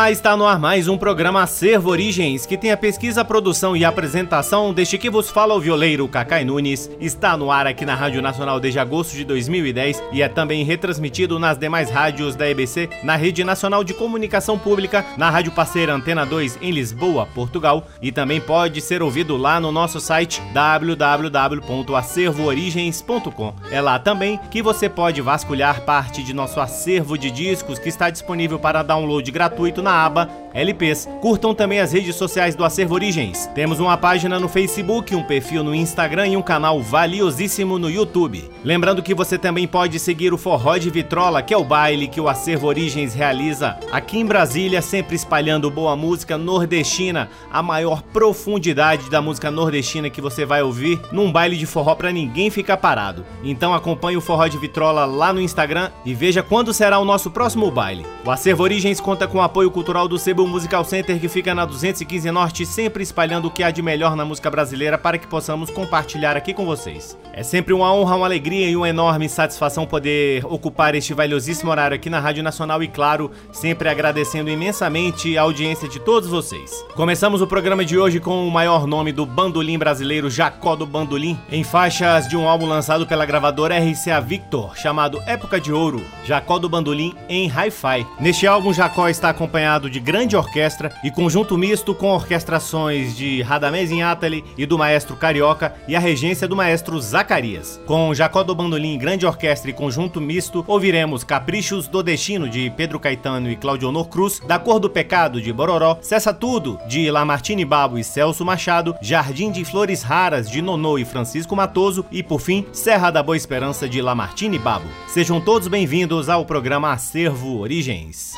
Olá, está no ar mais um programa Acervo Origens, que tem a pesquisa, produção e apresentação deste que vos fala o violeiro Cacai Nunes. Está no ar aqui na Rádio Nacional desde agosto de 2010 e é também retransmitido nas demais rádios da EBC, na Rede Nacional de Comunicação Pública, na Rádio Parceira Antena 2 em Lisboa, Portugal, e também pode ser ouvido lá no nosso site www.acervoorigens.com. É lá também que você pode vasculhar parte de nosso acervo de discos que está disponível para download gratuito na aba LPs. Curtam também as redes sociais do Acervo Origens. Temos uma página no Facebook, um perfil no Instagram e um canal valiosíssimo no YouTube. Lembrando que você também pode seguir o Forró de Vitrola, que é o baile que o Acervo Origens realiza aqui em Brasília, sempre espalhando boa música nordestina, a maior profundidade da música nordestina que você vai ouvir num baile de forró para ninguém ficar parado. Então acompanhe o Forró de Vitrola lá no Instagram e veja quando será o nosso próximo baile. O Acervo Origens conta com apoio cultural do Cebu Musical Center, que fica na 215 Norte, sempre espalhando o que há de melhor na música brasileira para que possamos compartilhar aqui com vocês. É sempre uma honra, uma alegria e uma enorme satisfação poder ocupar este valiosíssimo horário aqui na Rádio Nacional e, claro, sempre agradecendo imensamente a audiência de todos vocês. Começamos o programa de hoje com o maior nome do bandolim brasileiro, Jacó do Bandolim, em faixas de um álbum lançado pela gravadora RCA Victor, chamado Época de Ouro, Jacó do Bandolim em Hi-Fi. Neste álbum, Jacó está acompanhado de grande orquestra e conjunto misto com orquestrações de Radamés Inátali e do maestro Carioca e a regência do maestro Zacarias. Com Jacó do Bandolim, grande orquestra e conjunto misto, ouviremos Caprichos do Destino de Pedro Caetano e Claudionor Cruz, Da Cor do Pecado de Bororó, Cessa Tudo de Lamartine Babo e Celso Machado, Jardim de Flores Raras de Nonô e Francisco Matoso e, por fim, Serra da Boa Esperança de Lamartine Babo. Sejam todos bem-vindos ao programa Acervo Origens.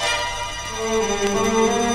Música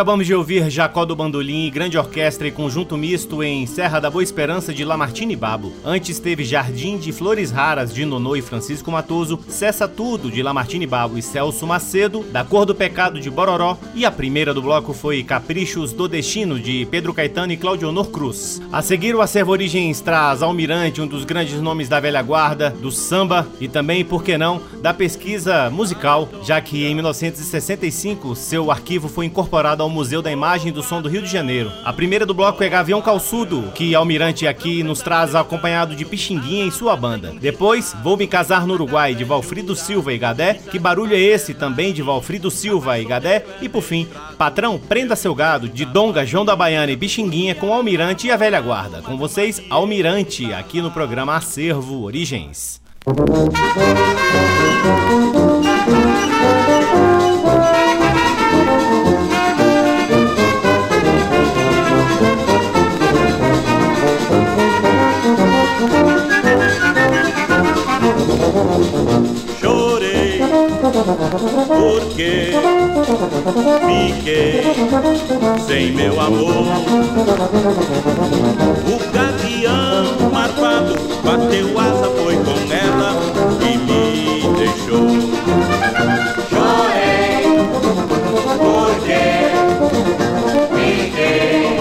Acabamos de ouvir Jacó do Bandolim, grande orquestra e conjunto misto em Serra da Boa Esperança de Lamartine Babo. Antes teve Jardim de Flores Raras de Nonô e Francisco Matoso, Cessa Tudo de Lamartine Babo e Celso Macedo, Da Cor do Pecado de Bororó e a primeira do bloco foi Caprichos do Destino de Pedro Caetano e Claudionor Cruz. A seguir o Acervo Origens traz Almirante, um dos grandes nomes da velha guarda, do samba e também, por que não, da pesquisa musical, já que em 1965 seu arquivo foi incorporado ao Museu da Imagem do Som do Rio de Janeiro. A primeira do bloco é Gavião Calçudo, que Almirante aqui nos traz acompanhado de Pixinguinha e sua banda. Depois, Vou Me Casar no Uruguai, de Valfrido Silva e Gadé. Que barulho é esse, também de Valfrido Silva e Gadé. E por fim, Patrão Prenda Seu Gado, de Donga, João da Baiana e Pixinguinha com Almirante e a Velha Guarda. Com vocês, Almirante, aqui no programa Acervo Origens. Porque fiquei sem meu amor. O gavião marvado bateu asa, foi com ela e me deixou. Chorei porque fiquei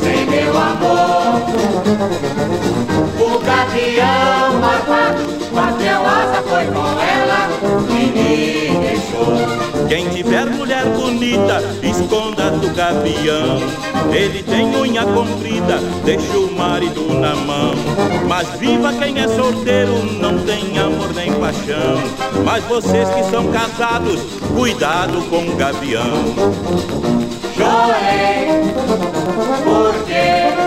sem meu amor. O gavião marvado bateu asa, foi com ela Quem tiver mulher bonita, esconda do gavião. Ele tem unha comprida, deixa o marido na mão. Mas viva quem é solteiro, não tem amor nem paixão. Mas vocês que são casados, cuidado com o gavião. Chorei porque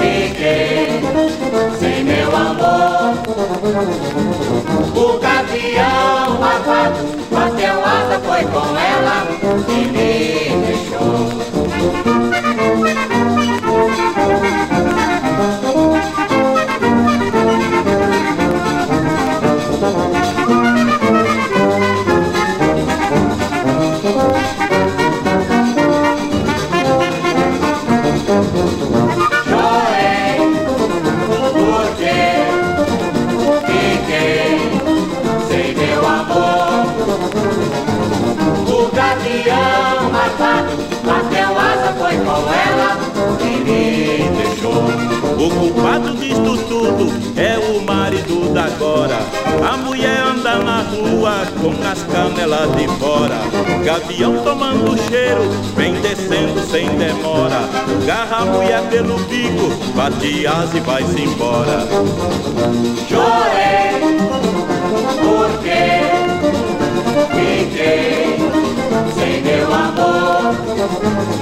fiquei sem meu amor. O gavião malvado bateu asa, foi com ela e me deixou. O culpado disto tudo é o marido da agora. A mulher anda na rua com as canelas de fora. Gavião tomando cheiro, vem descendo sem demora. Garra a mulher pelo bico, bate as e vai-se embora. Chorei, porque fiquei sem meu amor.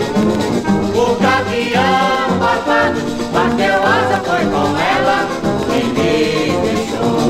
Bateu asa, foi com ela e me deixou.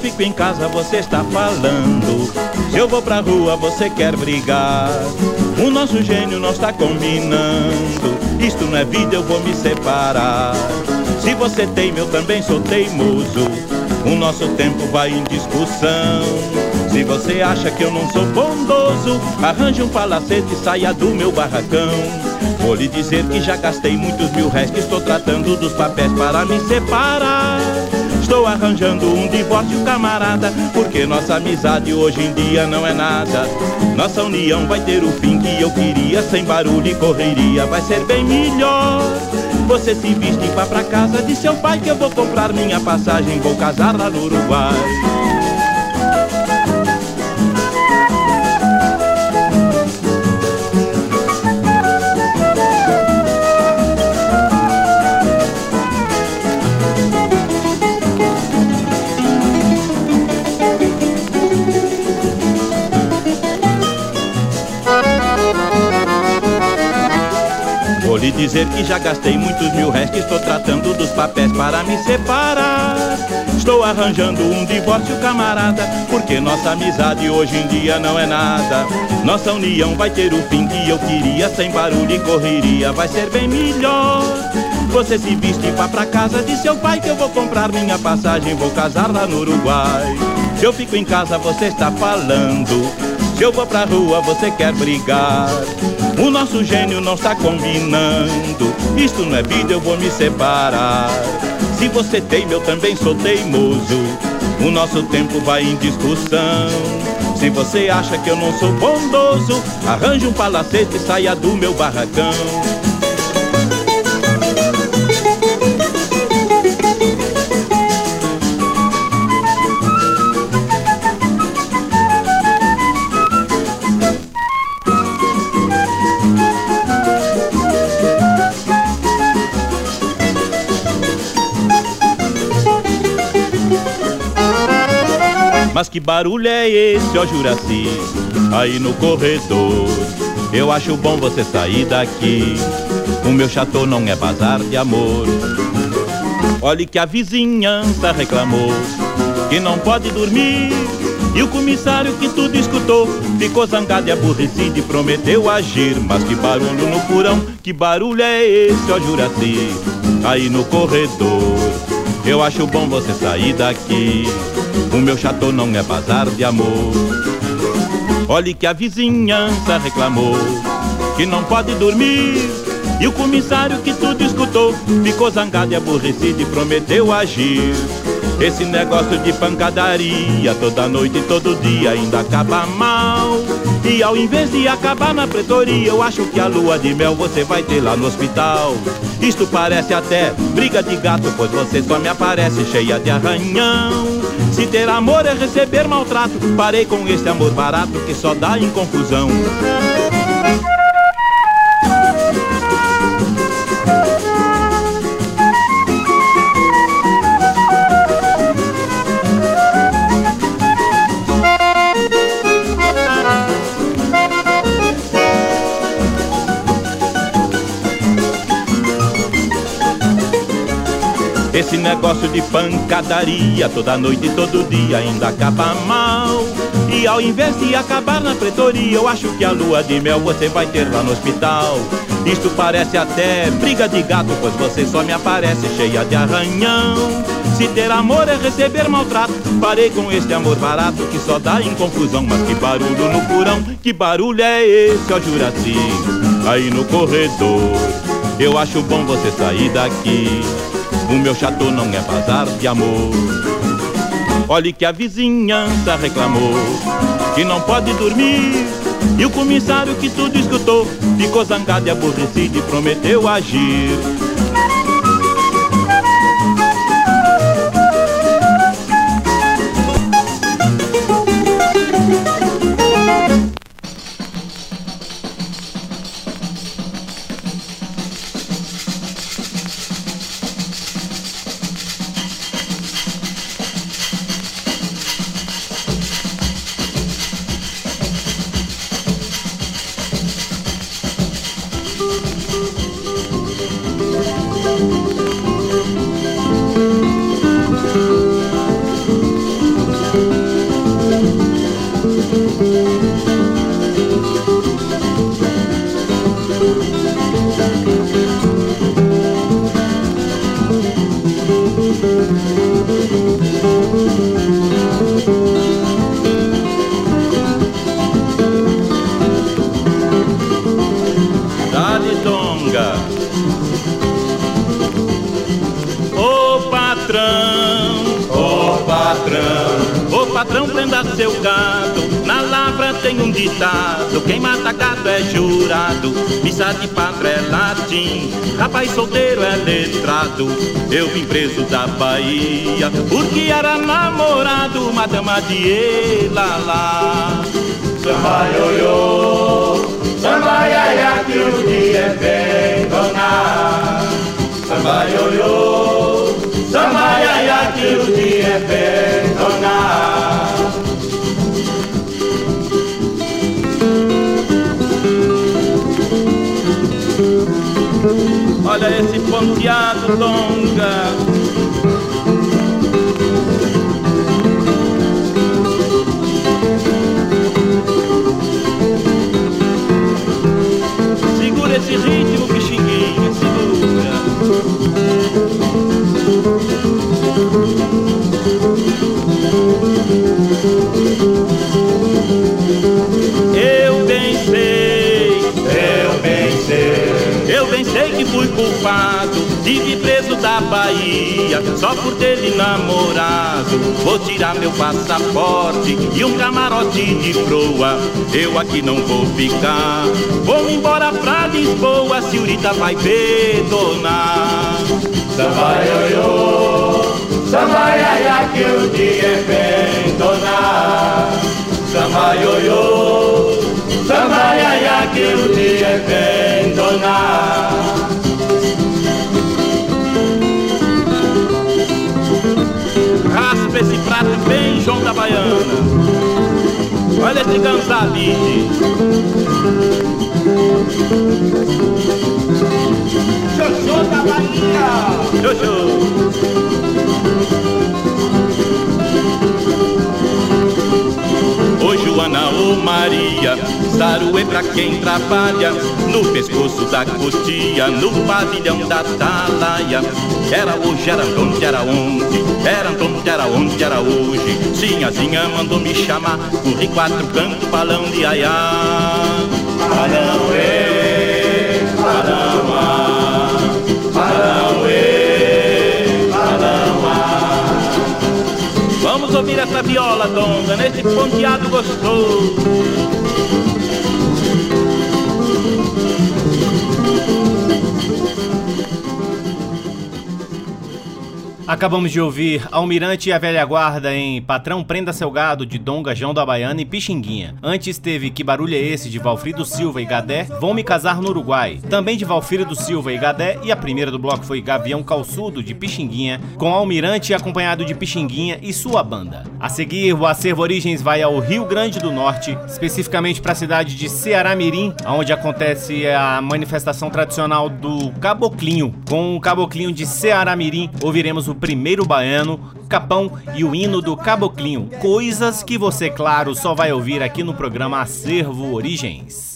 Fico em casa, você está falando. Se eu vou pra rua, você quer brigar. O nosso gênio não está combinando. Isto não é vida, eu vou me separar. Se você tem, eu também sou teimoso. O nosso tempo vai em discussão. Se você acha que eu não sou bondoso, arranje um palacete e saia do meu barracão. Vou lhe dizer que já gastei muitos mil réis, que estou tratando dos papéis para me separar. Estou arranjando um divórcio, camarada, porque nossa amizade hoje em dia não é nada. Nossa união vai ter o fim que eu queria, sem barulho e correria, vai ser bem melhor. Você se viste e vá pra casa de seu pai que eu vou comprar minha passagem, vou casar lá no Uruguai. Já gastei muitos mil que estou tratando dos papéis para me separar. Estou arranjando um divórcio, camarada, porque nossa amizade hoje em dia não é nada. Nossa união vai ter o fim que eu queria, sem barulho e correria, vai ser bem melhor. Você se viste e vá pra casa de seu pai que eu vou comprar minha passagem, vou casar lá no Uruguai. Se eu fico em casa, você está falando. Eu vou pra rua, você quer brigar. O nosso gênio não está combinando. Isto não é vida, eu vou me separar. Se você teima, eu também sou teimoso. O nosso tempo vai em discussão. Se você acha que eu não sou bondoso, arranje um palacete e saia do meu barracão. Que barulho é esse, ó Juraci, aí no corredor? Eu acho bom você sair daqui. O meu chateau não é bazar de amor. Olhe que a vizinhança reclamou que não pode dormir. E o comissário que tudo escutou ficou zangado e aborrecido e prometeu agir. Mas que barulho no porão, que barulho é esse, ó Juraci, aí no corredor? Eu acho bom você sair daqui. O meu chateau não é bazar de amor. Olhe que a vizinhança reclamou que não pode dormir. E o comissário que tudo escutou ficou zangado e aborrecido e prometeu agir. Esse negócio de pancadaria toda noite e todo dia ainda acaba mal. E ao invés de acabar na pretoria, eu acho que a lua de mel você vai ter lá no hospital. Isto parece até briga de gato, pois você só me aparece cheia de arranhão. Se ter amor é receber maltrato, parei com esse amor barato que só dá em confusão. Negócio de pancadaria toda noite e todo dia ainda acaba mal. E ao invés de acabar na pretoria, eu acho que a lua de mel você vai ter lá no hospital. Isto parece até briga de gato, pois você só me aparece cheia de arranhão. Se ter amor é receber maltrato, parei com este amor barato que só dá em confusão. Mas que barulho no porão, que barulho é esse, ó Juraci? Aí no corredor, eu acho bom você sair daqui. O meu chateau não é bazar de amor. Olhe que a vizinhança reclamou que não pode dormir. E o comissário que tudo escutou ficou zangado e aborrecido e prometeu agir. De Elalá. Samba ioiô, samba iaia que o dia é donar. Samba ioiô, samba iaia que o dia é donar. Thank ponteado longa. Segura esse Bahia só por ter lhe namorado. Vou tirar meu passaporte e um camarote de proa. Eu aqui não vou ficar. Vou embora pra Lisboa, senhorita vai perdonar. samba ioiô, samba iaia que o dia é bem donar. Samba ioiô, samba iaia que o dia é bem donar. Prato bem, João da Baiana. Olha esse Gonzalide. Xoxô da Bahia. Jojo. Joana, ô Maria, saruê pra quem trabalha No pescoço da cutia, no pavilhão da talaia. Era hoje, era onde, era onde Era onde, era onde, era hoje. Sinhazinha mandou me chamar Corri quatro cantos, balão de aiá. Balão ê, ouvir essa viola, donga, nesse ponteado gostoso Acabamos de ouvir Almirante e a Velha Guarda em Patrão Prenda Seu Gado de Dom Gajão da Baiana e Pixinguinha. Antes teve Que Barulho é Esse de Valfrido Silva e Gadé, Vão Me Casar no Uruguai. Também de Valfrido Silva e Gadé e a primeira do bloco foi Gavião Calçudo de Pixinguinha, com Almirante acompanhado de Pixinguinha e sua banda. A seguir, o Acervo Origens vai ao Rio Grande do Norte, especificamente para a cidade de Ceará-Mirim, onde acontece a manifestação tradicional do Caboclinho. Com o Caboclinho de Ceará-Mirim, ouviremos o primeiro baiano, Capão e o hino do Caboclinho. Coisas que você, claro, só vai ouvir aqui no programa Acervo Origens.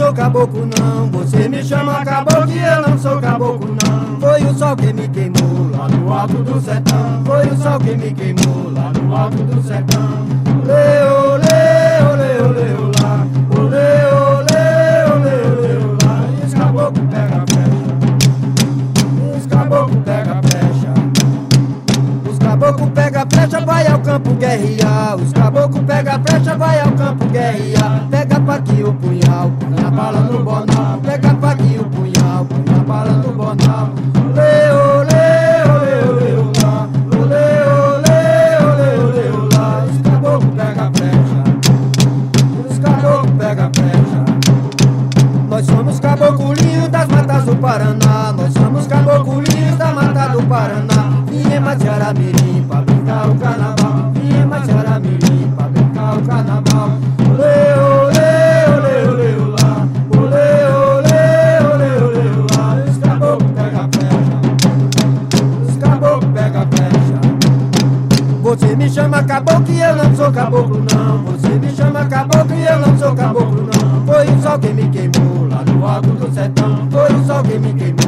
Sou caboclo não. Você me chama caboclo e eu não sou caboclo não. Foi o sol que me queimou lá no alto do sertão. Foi o sol que me queimou lá no alto do sertão. Leu, leu, leu, leu lá. Leu, leu, leu, leu lá. Os caboclos pega flecha. Os caboclos pega flecha. Os caboclos pega flecha, vai ao campo guerrear. Os caboclos pega flecha, vai ao campo guerrear. Faquinha o punhal, põe a bala no bonal. Pega faquinha o punhal, põe a bala no bonal. Leu, leu, leu, leu lá. Leu, leu, leu, leu lá. Os caboclos pega flecha. Os caboclos pega flecha. Nós somos caboclinhos das matas do Paraná. Nós somos caboclinhos da mata do Paraná. Viemos de Aramirim pra brincar o carnaval. Eu não sou caboclo não. Foi o sol que me queimou lá no alto do sertão. Foi o sol que me queimou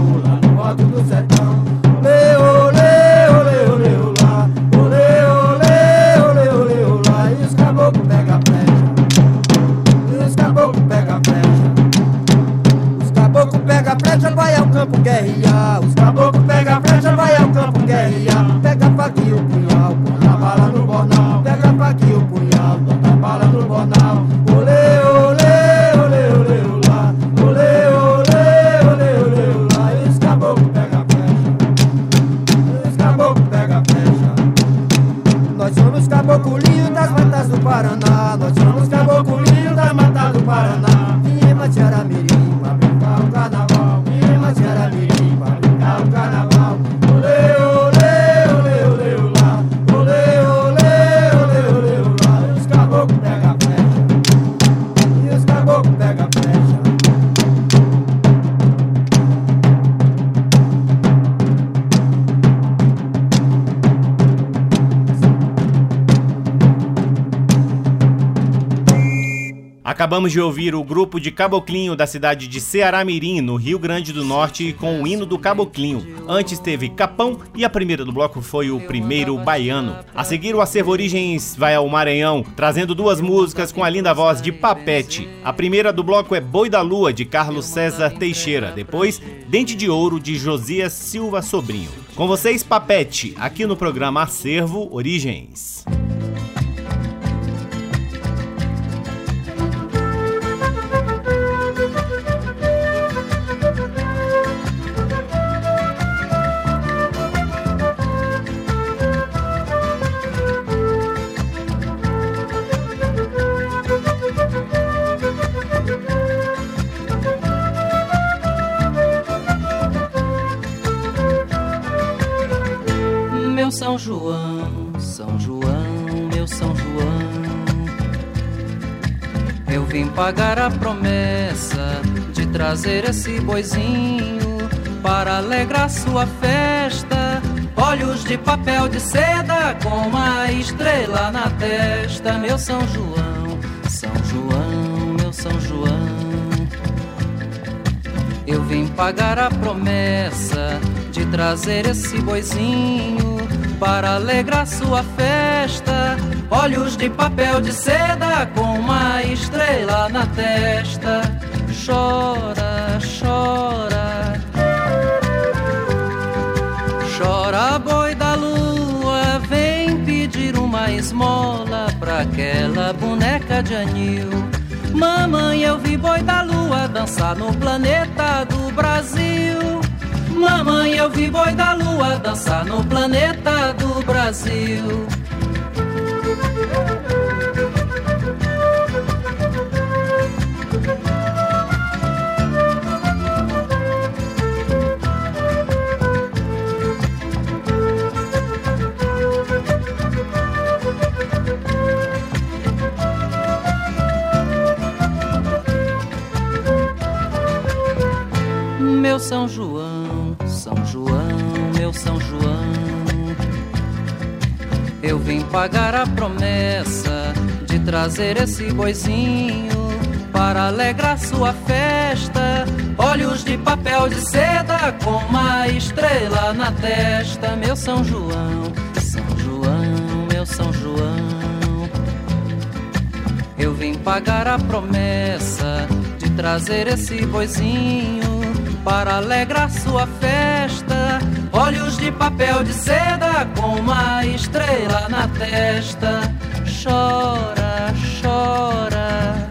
Acabamos de ouvir o grupo de Caboclinho da cidade de Ceará-Mirim, no Rio Grande do Norte, com o hino do Caboclinho. Antes teve Capão e a primeira do bloco foi o Primeiro Baiano. A seguir, o Acervo Origens vai ao Maranhão, trazendo duas músicas com a linda voz de Papete. A primeira do bloco é Boi da Lua, de Carlos César Teixeira. Depois, Dente de Ouro, de Josias Silva Sobrinho. Com vocês, Papete, aqui no programa Acervo Origens. Pagar a promessa de trazer esse boizinho para alegrar sua festa. Olhos de papel de seda com uma estrela na testa. Meu São João, São João, meu São João. Eu vim pagar a promessa de trazer esse boizinho para alegrar sua festa. Olhos de papel de seda com uma estrela na testa. Chora, chora. Chora, boi da lua, vem pedir uma esmola pra aquela boneca de anil. Mamãe, eu vi boi da lua dançar no planeta do Brasil. Vi boi da lua dançar no planeta do Brasil. Meu São João, Eu vim pagar a promessa de trazer esse boizinho para alegrar sua festa. Olhos de papel de seda com uma estrela na testa. Meu São João, São João, meu São João. Eu vim pagar a promessa de trazer esse boizinho para alegrar sua festa. Olhos de papel de seda com uma estrela na testa. Chora, chora.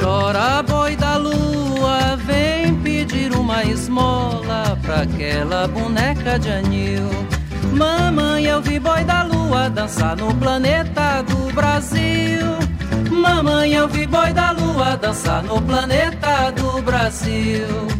Chora, boi da lua, vem pedir uma esmola pra aquela boneca de anil. Mamãe, eu vi boi da lua dançar no planeta do Brasil. Mamãe, eu vi boi da lua dançar no planeta do Brasil.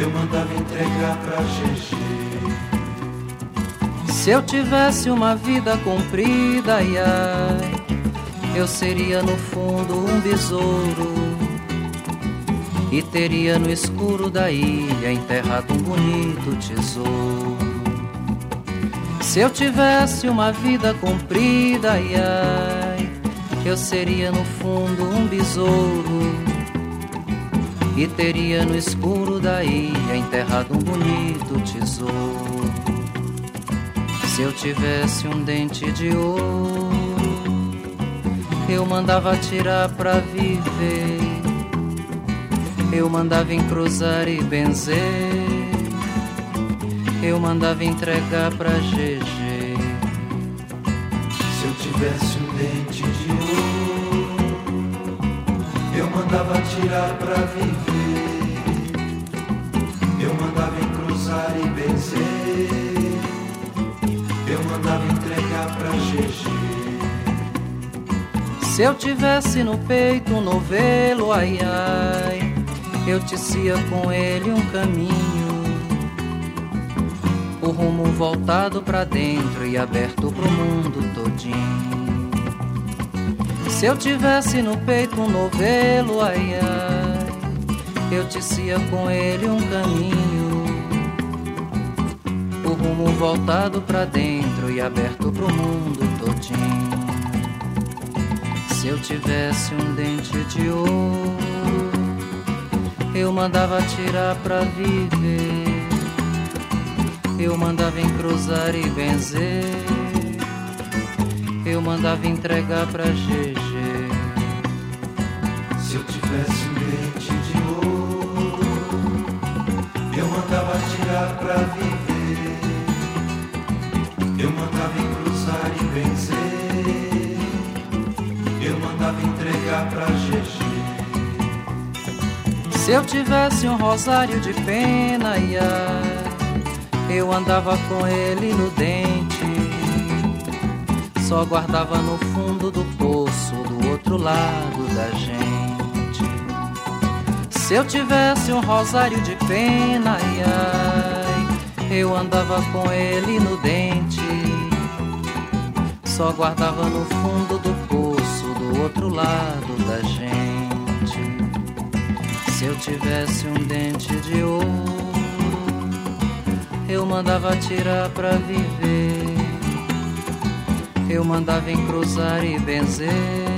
Eu mandava entregar pra GG. Se eu tivesse uma vida comprida, ai, ai, eu seria no fundo um besouro. E teria no escuro da ilha enterrado um bonito tesouro. Se eu tivesse uma vida comprida, ai, ai, eu seria no fundo um besouro. E teria no escuro da ilha enterrado um bonito tesouro. Se eu tivesse um dente de ouro, eu mandava tirar pra viver. Eu mandava encruzar e benzer. Eu mandava entregar pra GG. Se eu tivesse um dente mandava tirar pra viver. Eu mandava encruzar e benzer. Eu mandava entregar pra GG. Se eu tivesse no peito um novelo, ai ai, eu tecia com ele um caminho. O rumo voltado pra dentro e aberto pro mundo todinho. Se eu tivesse no peito um novelo, ai ai, eu tecia com ele um caminho. O rumo voltado pra dentro e aberto pro mundo todinho. Se eu tivesse um dente de ouro, eu mandava tirar pra viver. Eu mandava encruzar e benzer. Eu mandava entregar pra GG. Se eu tivesse um dente de ouro, eu mandava tirar pra viver. Eu mandava encruzar e benzer. Eu mandava entregar pra GG. Se eu tivesse um rosário de pena, ia, eu andava com ele no dente. Só guardava no fundo do poço, do outro lado da gente. Se eu tivesse um rosário de pena, ia, eu andava com ele no dente. Só guardava no fundo do poço, do outro lado da gente. Se eu tivesse um dente de ouro, eu mandava tirar pra viver. Eu mandava encruzar e benzer.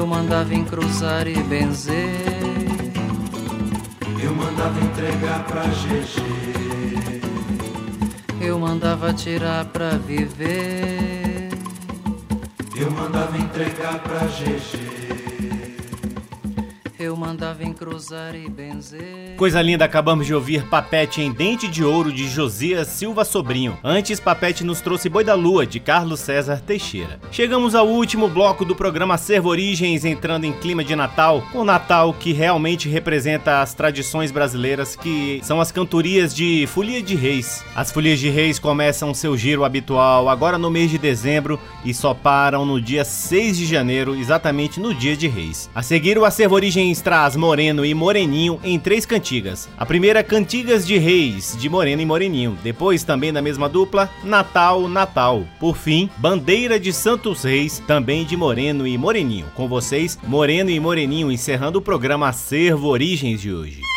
Eu mandava encruzar e benzer. Eu mandava entregar pra GG. Eu mandava tirar pra viver. Eu mandava entregar pra GG. Eu mandava encruzar e benzer. Coisa linda, acabamos de ouvir Papete em Dente de Ouro de Josias Silva Sobrinho. Antes, Papete nos trouxe Boi da Lua de Carlos César Teixeira. Chegamos ao último bloco do programa Servo Origens, entrando em clima de Natal, o Natal que realmente representa as tradições brasileiras, que são as cantorias de Folia de Reis. As Folias de Reis começam seu giro habitual agora no mês de dezembro e só param no dia 6 de janeiro, exatamente no dia de Reis. A seguir, o Acervo Origens traz Moreno e Moreninho em três cantigas. A primeira, Cantigas de Reis, de Moreno e Moreninho. Depois, também da mesma dupla, Natal, Natal. Por fim, Bandeira de Santos Reis, também de Moreno e Moreninho. Com vocês, Moreno e Moreninho, encerrando o programa Acervo Origens de hoje.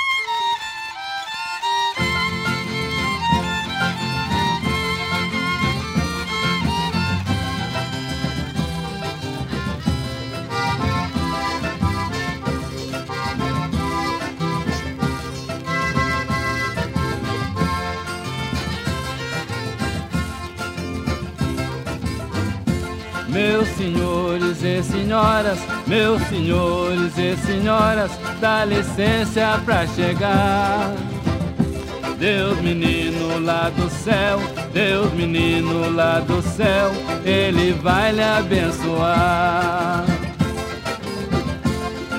Meus senhores e senhoras, meus senhores e senhoras, dá licença pra chegar. Deus menino lá do céu, Deus menino lá do céu, Ele vai lhe abençoar.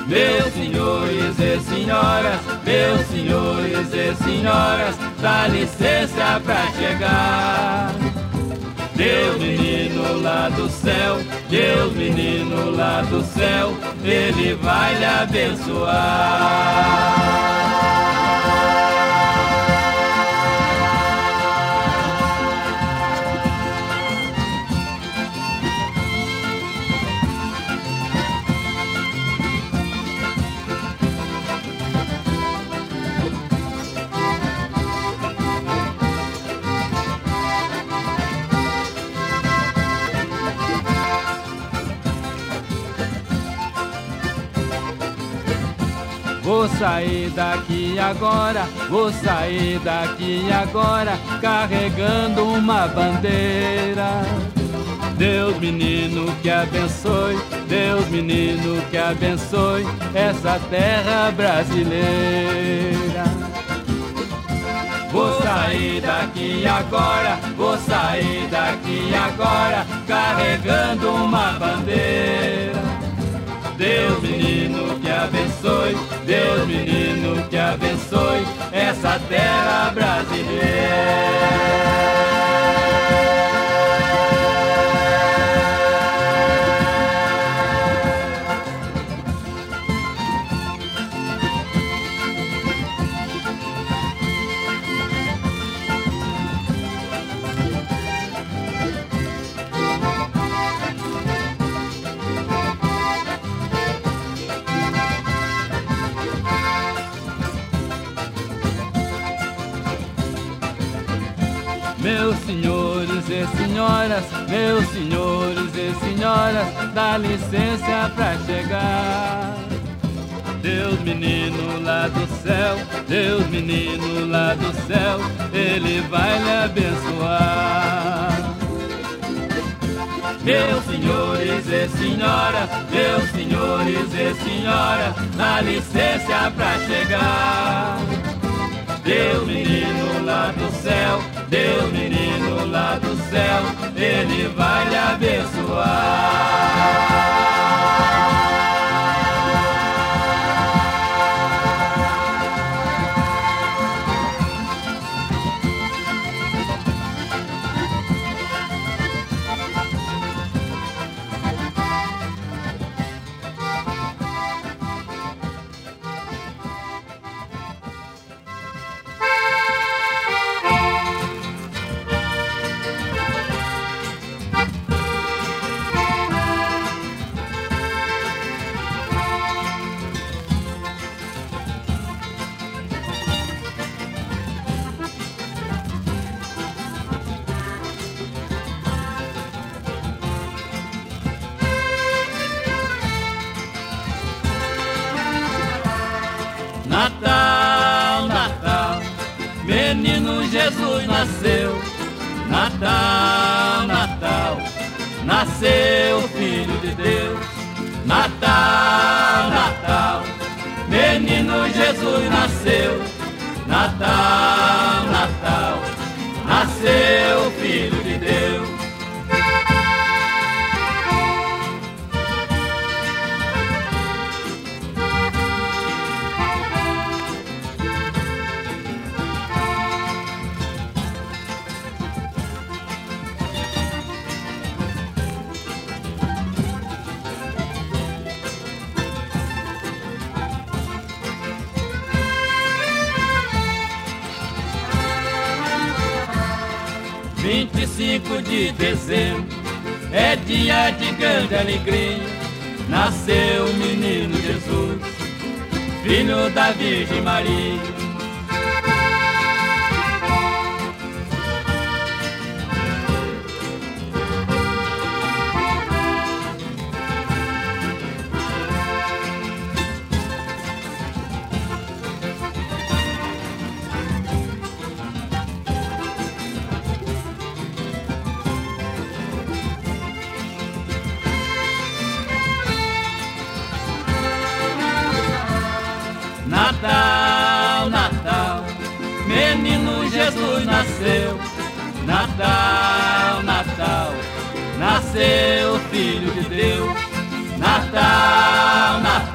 Meus senhores e senhoras, meus senhores e senhoras, dá licença pra chegar. Deus menino lá do céu, Deus menino lá do céu, Ele vai lhe abençoar. Vou sair daqui agora, vou sair daqui agora, carregando uma bandeira. Deus menino que abençoe, Deus menino que abençoe essa terra brasileira. Vou sair daqui agora, vou sair daqui agora, carregando uma bandeira. Deus menino abençoe, Deus menino que abençoe essa terra brasileira. Deus menino lá do céu, Ele vai lhe abençoar. Meus senhores e senhoras, meus senhores e senhoras, dá licença pra chegar. Deus menino lá do céu, Deus menino lá do céu, Ele vai lhe abençoar. Menino Jesus nasceu. Natal, Natal, nasceu o Filho de Deus. Natal, Natal, menino Jesus nasceu. Natal, de dezembro é dia de grande alegria. Nasceu o menino Jesus, filho da Virgem Maria.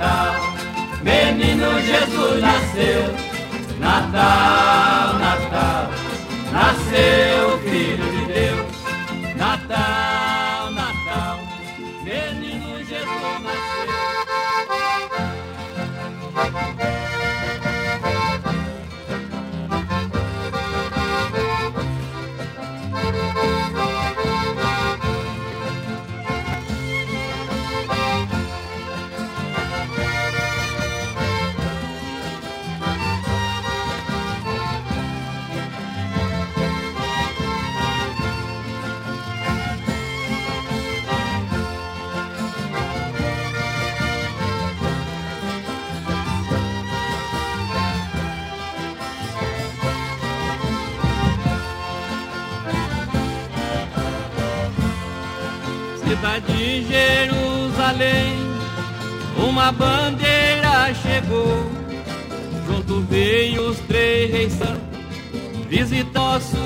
Natal, menino Jesus nasceu. Natal, Natal, nasceu de Jerusalém, uma bandeira chegou, junto veio os três reis santos, visitar nosso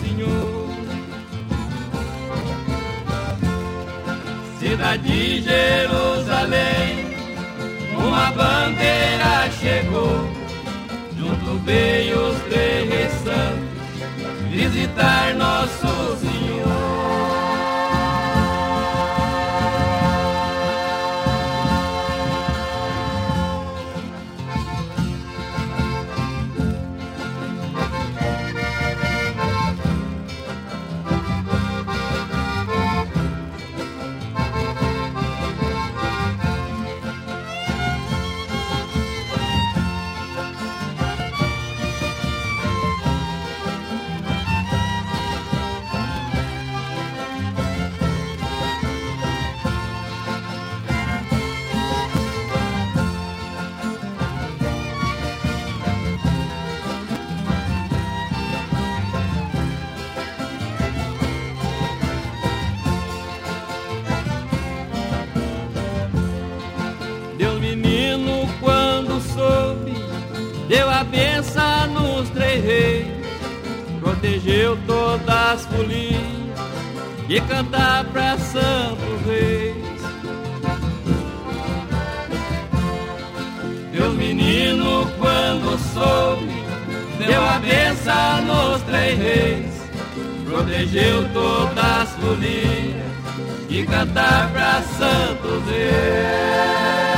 Senhor. Cidade de Jerusalém, uma bandeira chegou, junto veio os três reis santos, visitar nosso Senhor. Cantar pra santos reis. Deus menino quando soube, deu a benção nos três reis, protegeu todas as folias e cantar pra santos reis.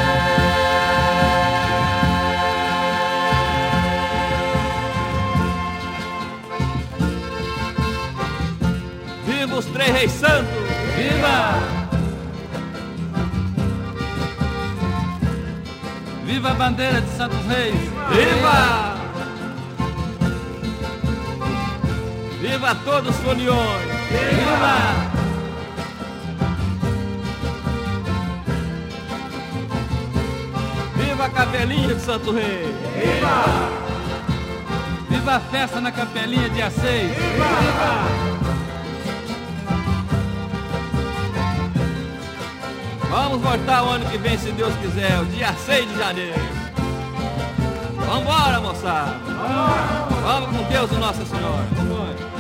Viva três reis santos! Viva! Viva a bandeira de Santos Reis! Viva! Viva todos os foliões! Viva! Viva Viva a capelinha de Santo Rei! Viva! Viva a festa na capelinha dia 6! Viva! Vamos voltar o ano que vem, se Deus quiser, o dia 6 de janeiro. Vambora, moçada! Vamos com Deus Nossa Senhora! Vambora!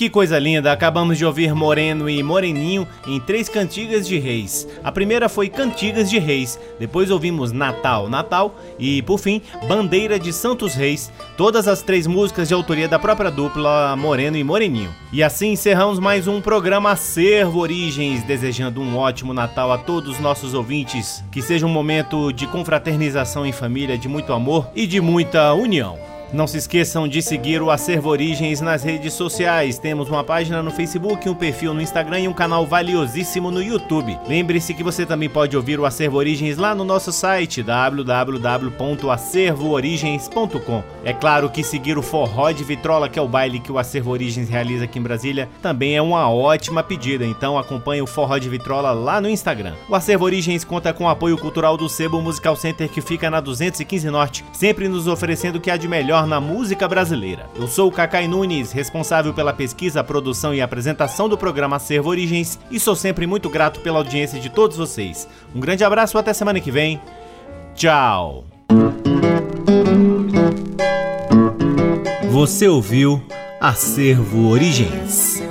Que coisa linda! Acabamos de ouvir Moreno e Moreninho em três cantigas de reis. A primeira foi Cantigas de Reis, depois ouvimos Natal, Natal e, por fim, Bandeira de Santos Reis, todas as três músicas de autoria da própria dupla Moreno e Moreninho. E assim encerramos mais um programa Acervo Origens, desejando um ótimo Natal a todos os nossos ouvintes. Que seja um momento de confraternização em família, de muito amor e de muita união. Não se esqueçam de seguir o Acervo Origens nas redes sociais. Temos uma página no Facebook, um perfil no Instagram e um canal valiosíssimo no YouTube. Lembre-se que você também pode ouvir o Acervo Origens lá no nosso site www.acervoorigens.com. É claro que seguir o Forró de Vitrola, que é o baile que o Acervo Origens realiza aqui em Brasília, também é uma ótima pedida. Então acompanhe o Forró de Vitrola lá no Instagram. O Acervo Origens conta com o apoio cultural do Sebo Musical Center que fica na 215 Norte, sempre nos oferecendo o que há de melhor na música brasileira. Eu sou o Cacai Nunes, responsável pela pesquisa, produção e apresentação do programa Acervo Origens e sou sempre muito grato pela audiência de todos vocês. Um grande abraço, até semana que vem. Tchau. Você ouviu Acervo Origens.